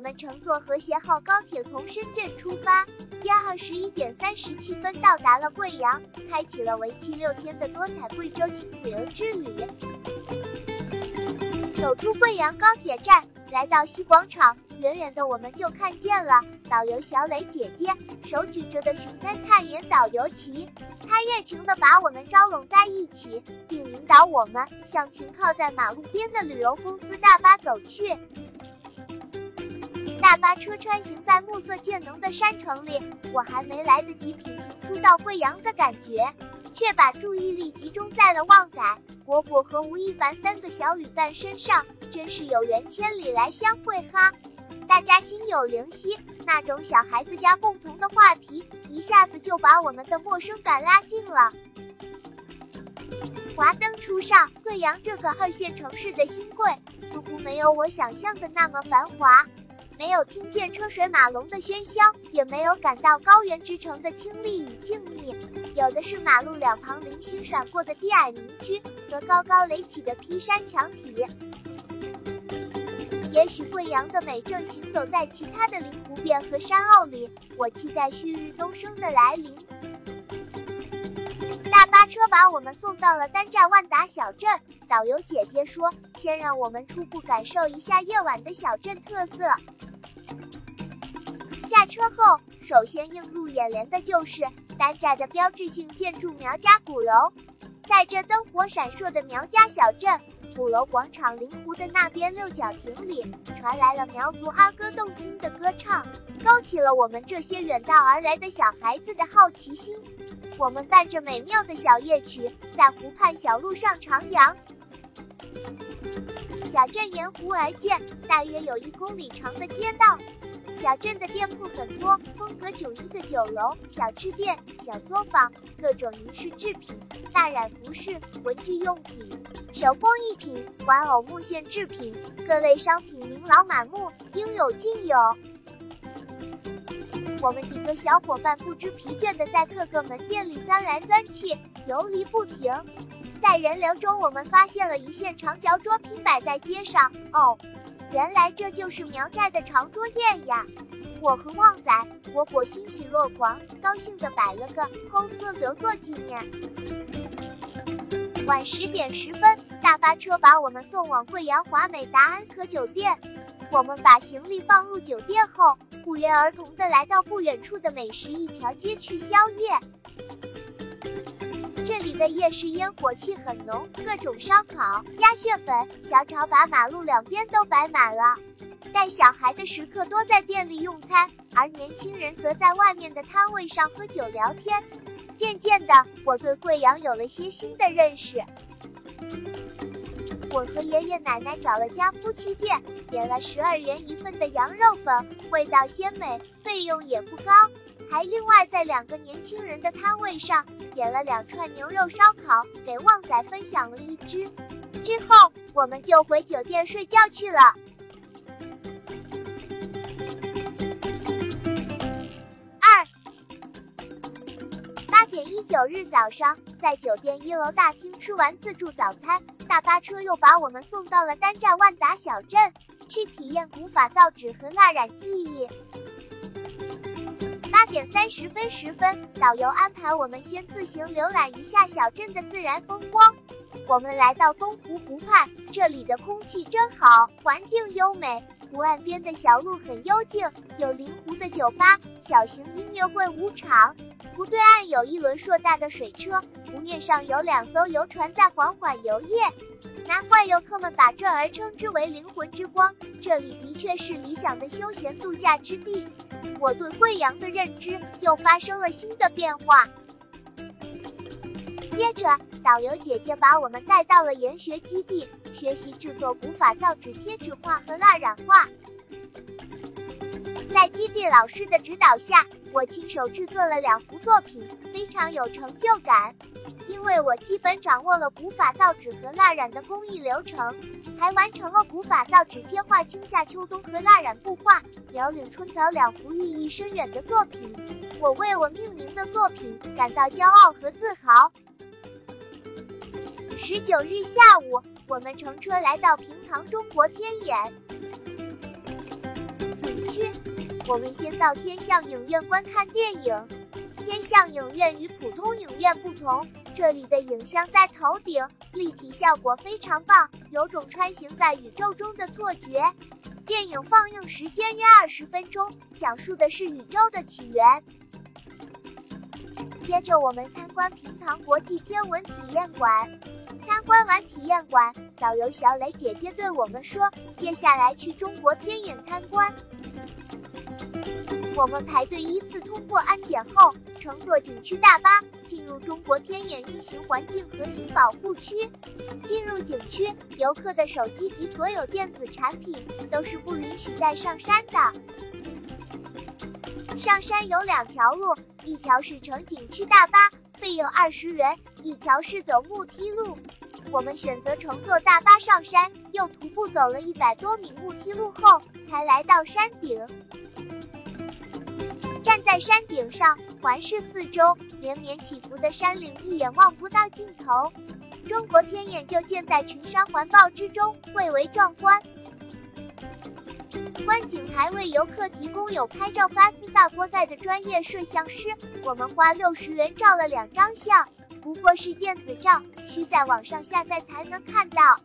我们乘坐和谐号高铁从深圳出发，约二十一点三十七分到达了贵阳，开启了为期六天的多彩贵州轻旅游之旅。走出贵阳高铁站，来到西广场，远远的我们就看见了导游小磊姐姐手举着的寻根探险导游旗，她热情地把我们招拢在一起，并引导我们向停靠在马路边的旅游公司大巴走去。大巴车穿行在暮色渐浓的山城里，我还没来得及品评初到贵阳的感觉，却把注意力集中在了旺仔、果果和吴亦凡三个小旅伴身上，真是有缘千里来相会哈！大家心有灵犀，那种小孩子家共同的话题，一下子就把我们的陌生感拉近了。华灯初上，贵阳这个二线城市的新贵，似乎没有我想象的那么繁华。没有听见车水马龙的喧嚣，也没有感到高原之城的清丽与静谧，有的是马路两旁零星闪过的低矮民居和高高垒起的劈山墙体。也许贵阳的美正行走在其他的灵湖边和山坳里，我期待旭日东升的来临。大巴车把我们送到了丹寨万达小镇，导游姐姐说，先让我们初步感受一下夜晚的小镇特色。下车后，首先映入眼帘的就是单寨的标志性建筑苗家鼓楼。在这灯火闪烁的苗家小镇，鼓楼广场临湖的那边六角亭里，传来了苗族阿哥动听的歌唱，勾起了我们这些远道而来的小孩子的好奇心。我们伴着美妙的小夜曲，在湖畔小路上徜徉。小镇沿湖而建，大约有一公里长的街道。小镇的店铺很多，风格迥异的酒楼、小吃店、小作坊，各种银饰制品、大染服饰、文具用品、手工艺品、玩偶木线制品，各类商品琳琅满目，应有尽有。我们几个小伙伴不知疲倦地在各个门店里钻来钻去，游离不停。在人流中，我们发现了一线长条桌拼摆在街上。哦。原来这就是苗寨的长桌宴呀！我和旺仔、果果欣喜若狂，高兴的摆了个 pose 留作纪念。晚十点十分，大巴车把我们送往贵阳华美达安可酒店。我们把行李放入酒店后，不约而同的来到不远处的美食一条街去宵夜。的夜市烟火气很浓，各种烧烤、鸭血粉、小炒把马路两边都摆满了。带小孩的食客多在店里用餐，而年轻人则在外面的摊位上喝酒聊天。渐渐的，我对贵阳有了些新的认识。我和爷爷奶奶找了家夫妻店，点了十二元一份的羊肉粉，味道鲜美，费用也不高。还另外在两个年轻人的摊位上点了两串牛肉烧烤，给旺仔分享了一只。之后我们就回酒店睡觉去了。二八点一九日早上，在酒店一楼大厅吃完自助早餐，大巴车又把我们送到了丹寨万达小镇，去体验古法造纸和蜡染技艺。八点三十分十分，导游安排我们先自行浏览一下小镇的自然风光。我们来到东湖湖畔，这里的空气真好，环境优美。湖岸边的小路很幽静，有临湖的酒吧、小型音乐会舞场。湖对岸有一轮硕大的水车，湖面上有两艘游船在缓缓游曳。难怪游客们把这儿称之为灵魂之光，这里的确是理想的休闲度假之地。我对贵阳的认知又发生了新的变化。接着，导游姐姐把我们带到了研学基地，学习制作古法造纸贴纸画和蜡染画。在基地老师的指导下，我亲手制作了两幅作品，非常有成就感。因为我基本掌握了古法造纸和蜡染的工艺流程，还完成了古法造纸贴画春夏秋冬和蜡染布画辽岭春草两幅寓意深远的作品，我为我命名的作品感到骄傲和自豪。十九日下午，我们乘车来到平塘中国天眼。我们先到天象影院观看电影。天象影院与普通影院不同，这里的影像在头顶，立体效果非常棒，有种穿行在宇宙中的错觉。电影放映时间约二十分钟，讲述的是宇宙的起源。接着我们参观平塘国际天文体验馆。参观完体验馆，导游小磊姐姐对我们说：“接下来去中国天眼参观。”我们排队依次通过安检后，乘坐景区大巴进入中国天眼运行环境核心保护区。进入景区，游客的手机及所有电子产品都是不允许带上山的。上山有两条路，一条是乘景区大巴，费用二十元；一条是走木梯路。我们选择乘坐大巴上山，又徒步走了一百多米木梯路后，才来到山顶。站在山顶上，环视四周，连绵起伏的山岭一眼望不到尽头。中国天眼就建在群山环抱之中，蔚为壮观。观景台为游客提供有拍照发四大锅盖的专业摄像师，我们花六十元照了两张相，不过是电子照，需在网上下载才能看到。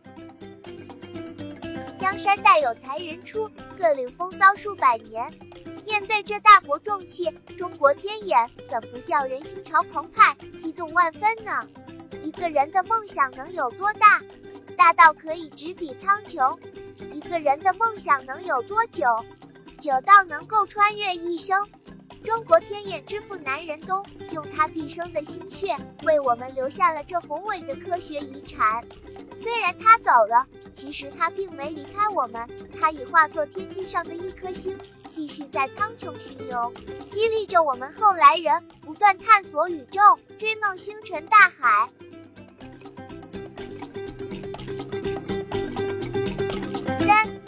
江山代有才人出，各领风骚数百年。面对这大国重器，中国天眼怎不叫人心潮澎湃、激动万分呢？一个人的梦想能有多大？大到可以直抵苍穹。一个人的梦想能有多久？久到能够穿越一生。中国天眼之父南仁东，用他毕生的心血，为我们留下了这宏伟的科学遗产。虽然他走了，其实他并没离开我们，他已化作天际上的一颗星。继续在苍穹巡游，激励着我们后来人不断探索宇宙，追梦星辰大海。三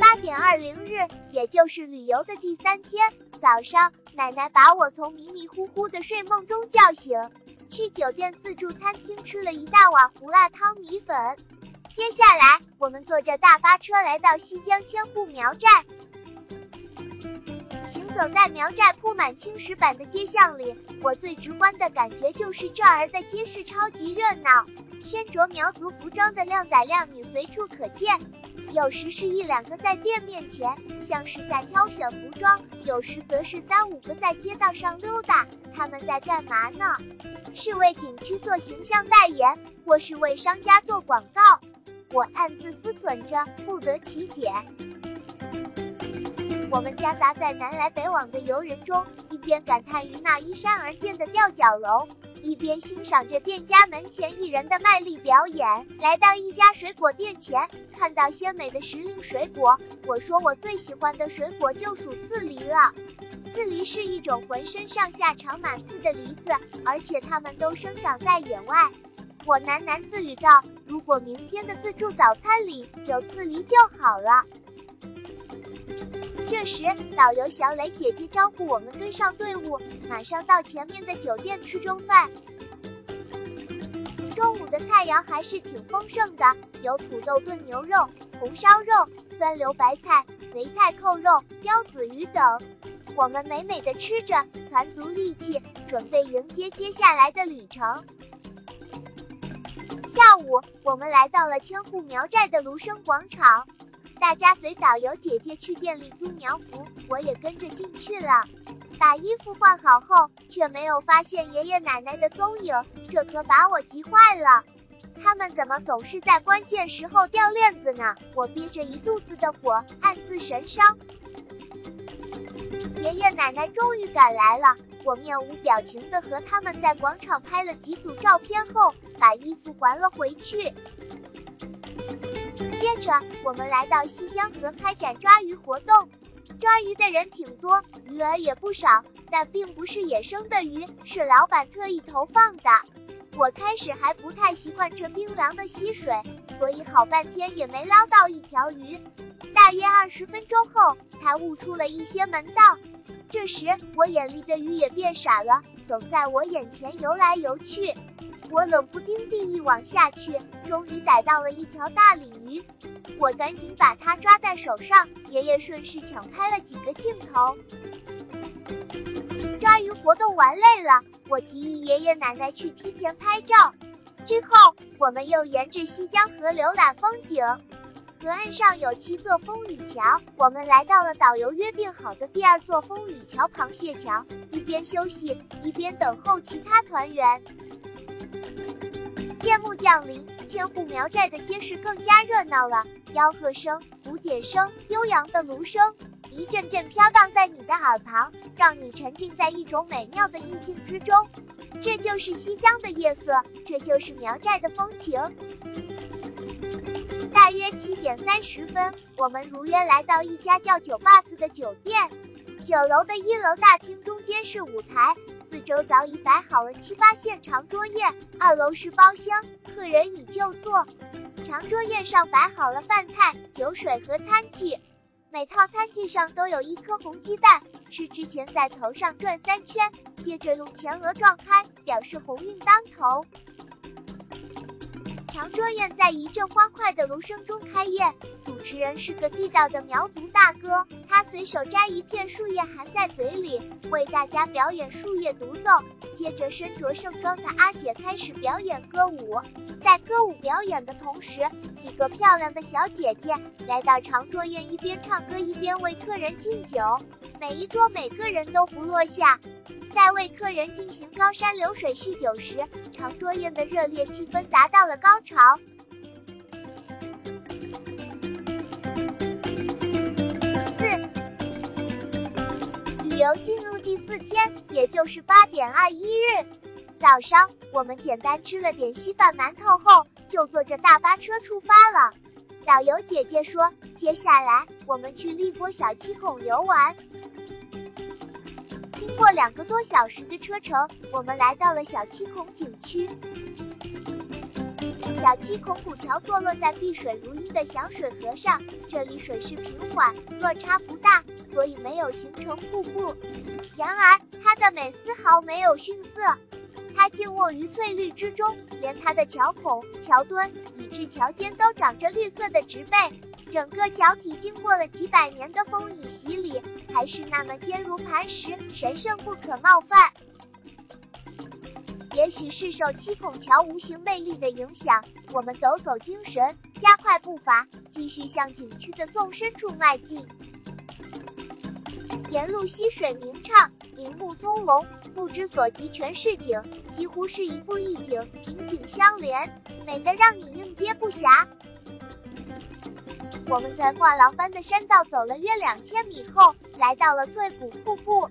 八点二零日，也就是旅游的第三天早上，奶奶把我从迷迷糊糊的睡梦中叫醒，去酒店自助餐厅吃了一大碗胡辣汤米粉。接下来，我们坐着大巴车来到西江千户苗寨。行走在苗寨铺满青石板的街巷里，我最直观的感觉就是这儿的街市超级热闹，身着苗族服装的靓仔靓女随处可见。有时是一两个在店面前，像是在挑选服装；有时则是三五个在街道上溜达。他们在干嘛呢？是为景区做形象代言，或是为商家做广告？我暗自思忖着，不得其解。我们夹杂在南来北往的游人中，一边感叹于那依山而建的吊脚楼，一边欣赏着店家门前艺人的卖力表演。来到一家水果店前，看到鲜美的时令水果，我说我最喜欢的水果就属刺梨了。刺梨是一种浑身上下长满刺的梨子，而且它们都生长在野外。我喃喃自语道：“如果明天的自助早餐里有刺梨就好了。”这时，导游小磊姐姐招呼我们跟上队伍，马上到前面的酒店吃中饭。中午的菜肴还是挺丰盛的，有土豆炖牛肉、红烧肉、酸溜白菜、梅菜扣肉、刁子鱼等。我们美美的吃着，攒足力气，准备迎接接下来的旅程。下午，我们来到了千户苗寨的芦笙广场，大家随导游姐姐去店里租苗服，我也跟着进去了。把衣服换好后，却没有发现爷爷奶奶的踪影，这可把我急坏了。他们怎么总是在关键时候掉链子呢？我憋着一肚子的火，暗自神伤。爷爷奶奶终于赶来了。我面无表情的和他们在广场拍了几组照片后，把衣服还了回去。接着，我们来到西江河开展抓鱼活动，抓鱼的人挺多，鱼儿也不少，但并不是野生的鱼，是老板特意投放的。我开始还不太习惯这冰凉的溪水，所以好半天也没捞到一条鱼。大约二十分钟后，才悟出了一些门道。这时，我眼里的鱼也变傻了，总在我眼前游来游去。我冷不丁地一网下去，终于逮到了一条大鲤鱼。我赶紧把它抓在手上，爷爷顺势抢拍了几个镜头。抓鱼活动玩累了，我提议爷爷奶奶去梯田拍照。之后，我们又沿着西江河浏览风景。河岸上有七座风雨桥，我们来到了导游约定好的第二座风雨桥——螃蟹桥，一边休息，一边等候其他团员。夜幕降临，千户苗寨的街市更加热闹了，吆喝声、鼓点声、悠扬的芦声，一阵阵飘荡在你的耳旁，让你沉浸在一种美妙的意境之中。这就是西江的夜色，这就是苗寨的风情。大约七点三十分，我们如约来到一家叫“酒吧子”的酒店。酒楼的一楼大厅中间是舞台。四周早已摆好了七八线长桌宴，二楼是包厢，客人已就座。长桌宴上摆好了饭菜、酒水和餐具，每套餐具上都有一颗红鸡蛋，吃之前在头上转三圈，接着用前额撞开，表示鸿运当头。长桌宴在一阵欢快的芦声中开宴，主持人是个地道的苗族大哥，他随手摘一片树叶含在嘴里，为大家表演树叶独奏。接着，身着盛装的阿姐开始表演歌舞。在歌舞表演的同时，几个漂亮的小姐姐来到长桌宴，一边唱歌一边为客人敬酒。每一桌每个人都不落下。在为客人进行高山流水叙酒时，长桌宴的热烈气氛达到了高。四，旅游进入第四天，也就是八点二一日早上，我们简单吃了点稀饭馒头后，就坐着大巴车出发了。导游姐姐说，接下来我们去荔波小七孔游玩。经过两个多小时的车程，我们来到了小七孔景区。小七孔古桥坐落在碧水如茵的响水河上，这里水势平缓，落差不大，所以没有形成瀑布。然而，它的美丝毫没有逊色，它静卧于翠绿之中，连它的桥孔、桥墩以至桥尖都长着绿色的植被。整个桥体经过了几百年的风雨洗礼，还是那么坚如磐石，神圣不可冒犯。也许是受七孔桥无形魅力的影响，我们抖擞精神，加快步伐，继续向景区的纵深处迈进。沿路溪水鸣唱，林木葱茏，不知所及，全是景，几乎是一步一景，紧紧相连，美得让你应接不暇。我们在画廊般的山道走了约两千米后，来到了翠谷瀑布。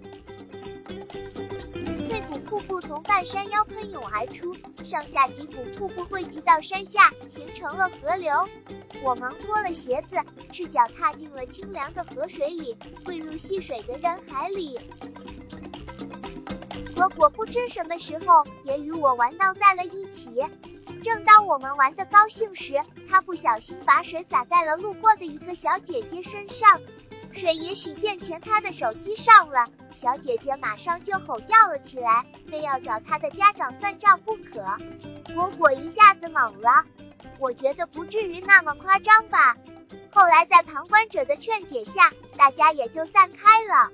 瀑布从半山腰喷涌而出，上下几股瀑布汇集到山下，形成了河流。我们脱了鞋子，赤脚踏进了清凉的河水里，汇入戏水的人海里。果果不知什么时候也与我玩闹在了一起。正当我们玩得高兴时，他不小心把水洒在了路过的一个小姐姐身上，水也许溅前他的手机上了，小姐姐马上就吼叫了起来，非要找他的家长算账不可。果果一下子懵了，我觉得不至于那么夸张吧。后来在旁观者的劝解下，大家也就散开了。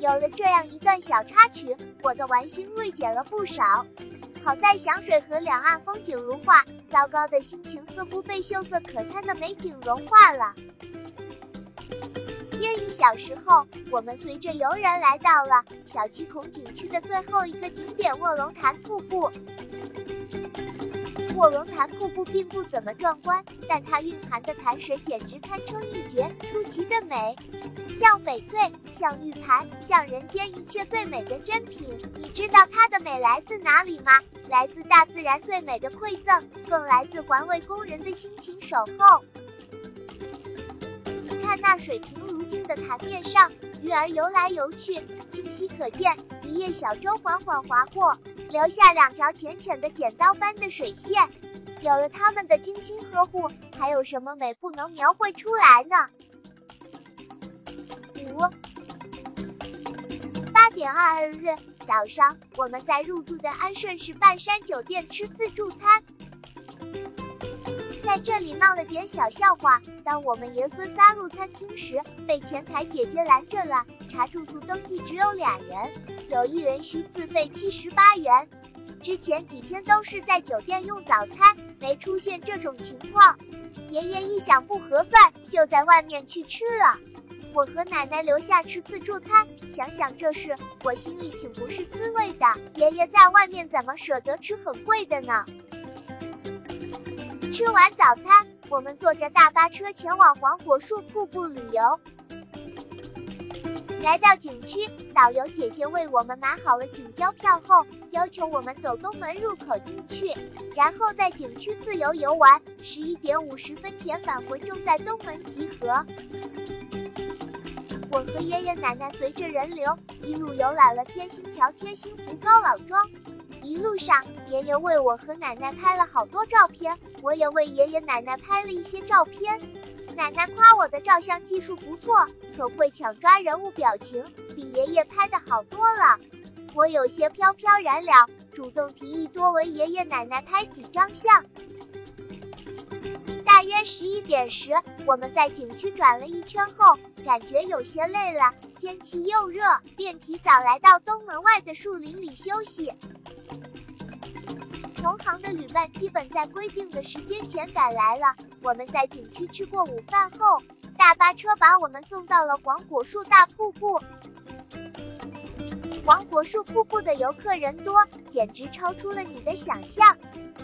有了这样一段小插曲，我的玩心锐减了不少。好在响水河两岸风景如画，糟糕的心情似乎被秀色可餐的美景融化了。小时候，我们随着游人来到了小七孔景区的最后一个景点卧龙潭瀑布。卧龙潭瀑布并不怎么壮观，但它蕴含的潭水简直堪称一绝，出奇的美，像翡翠，像玉盘，像人间一切最美的珍品。你知道它的美来自哪里吗？来自大自然最美的馈赠，更来自环卫工人的辛勤守候。那水平如镜的潭面上，鱼儿游来游去，清晰可见。一叶小舟缓缓划过。留下两条浅浅的剪刀般的水线，有了它们的精心呵护，还有什么美不能描绘出来呢？五八点二日早上，我们在入住的安顺市半山酒店吃自助餐。在这里闹了点小笑话。当我们爷孙仨入餐厅时，被前台姐姐拦着了，查住宿登记只有俩人，有一人需自费七十八元。之前几天都是在酒店用早餐，没出现这种情况。爷爷一想不合算，就在外面去吃了。我和奶奶留下吃自助餐，想想这事，我心里挺不是滋味的。爷爷在外面怎么舍得吃很贵的呢？吃完早餐，我们坐着大巴车前往黄果树瀑布旅游。来到景区，导游姐姐为我们买好了景交票后，要求我们走东门入口进去，然后在景区自由游玩。十一点五十分前返回，正在东门集合。我和爷爷奶奶随着人流一路游览了天星桥、天星湖、高老庄。一路上，爷爷为我和奶奶拍了好多照片，我也为爷爷奶奶拍了一些照片。奶奶夸我的照相技术不错，可会抢抓人物表情，比爷爷拍的好多了。我有些飘飘然了，主动提议多为爷爷奶奶拍几张相。大约十一点时，我们在景区转了一圈后，感觉有些累了，天气又热，便提早来到东门外的树林里休息。同行的旅伴基本在规定的时间前赶来了。我们在景区吃过午饭后，大巴车把我们送到了黄果树大瀑布。黄果树瀑布的游客人多，简直超出了你的想象。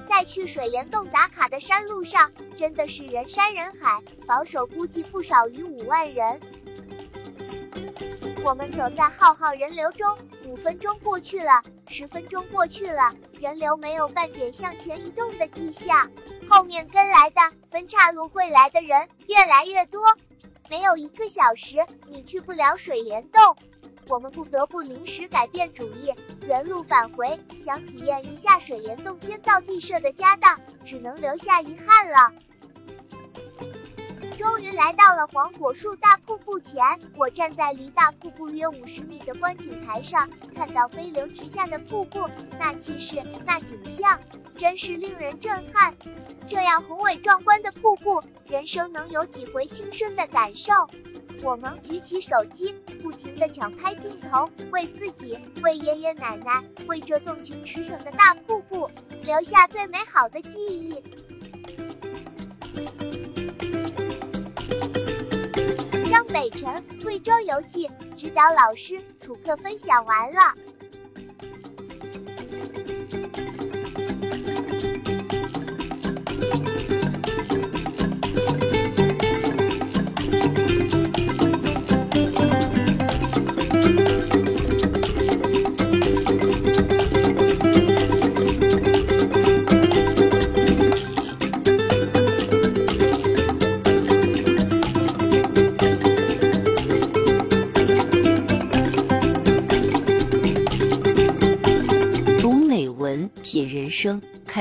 在去水帘洞打卡的山路上，真的是人山人海，保守估计不少于五万人。我们走在浩浩人流中，五分钟过去了，十分钟过去了，人流没有半点向前移动的迹象。后面跟来的分岔路会来的人越来越多，没有一个小时你去不了水帘洞。我们不得不临时改变主意，原路返回。想体验一下水帘洞天造地设的家当，只能留下遗憾了。终于来到了黄果树大瀑布前，我站在离大瀑布约五十米的观景台上，看到飞流直下的瀑布，那气势，那景象，真是令人震撼。这样宏伟壮观的瀑布，人生能有几回亲身的感受？我们举起手机，不停地抢拍镜头，为自己，为爷爷奶奶，为这纵情驰骋的大瀑布，留下最美好的记忆。北辰贵州游记指导老师楚克分享完了。